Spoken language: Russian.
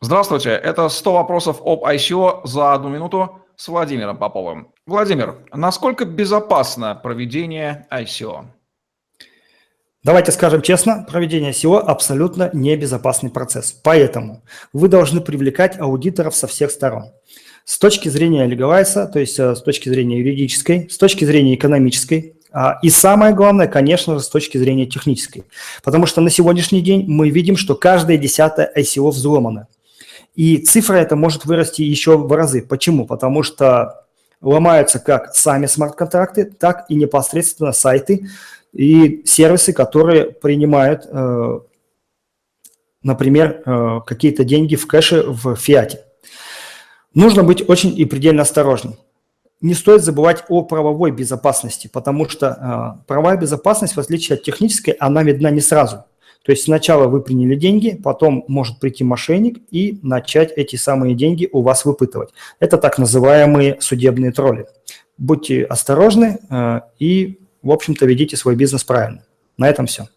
Здравствуйте, это 100 вопросов об ICO за одну минуту с Владимиром Поповым. Владимир, насколько безопасно проведение ICO? Давайте скажем честно, проведение ICO абсолютно небезопасный процесс. Поэтому вы должны привлекать аудиторов со всех сторон. С точки зрения легалайса, то есть э, с точки зрения юридической, с точки зрения экономической, а, и самое главное, конечно же, с точки зрения технической. Потому что на сегодняшний день мы видим, что каждое десятое ICO взломано. И цифра эта может вырасти еще в разы. Почему? Потому что ломаются как сами смарт-контракты, так и непосредственно сайты и сервисы, которые принимают, э, например, э, какие-то деньги в кэше в фиате. Нужно быть очень и предельно осторожным. Не стоит забывать о правовой безопасности, потому что э, правовая безопасность, в отличие от технической, она видна не сразу – то есть сначала вы приняли деньги, потом может прийти мошенник и начать эти самые деньги у вас выпытывать. Это так называемые судебные тролли. Будьте осторожны э, и, в общем-то, ведите свой бизнес правильно. На этом все.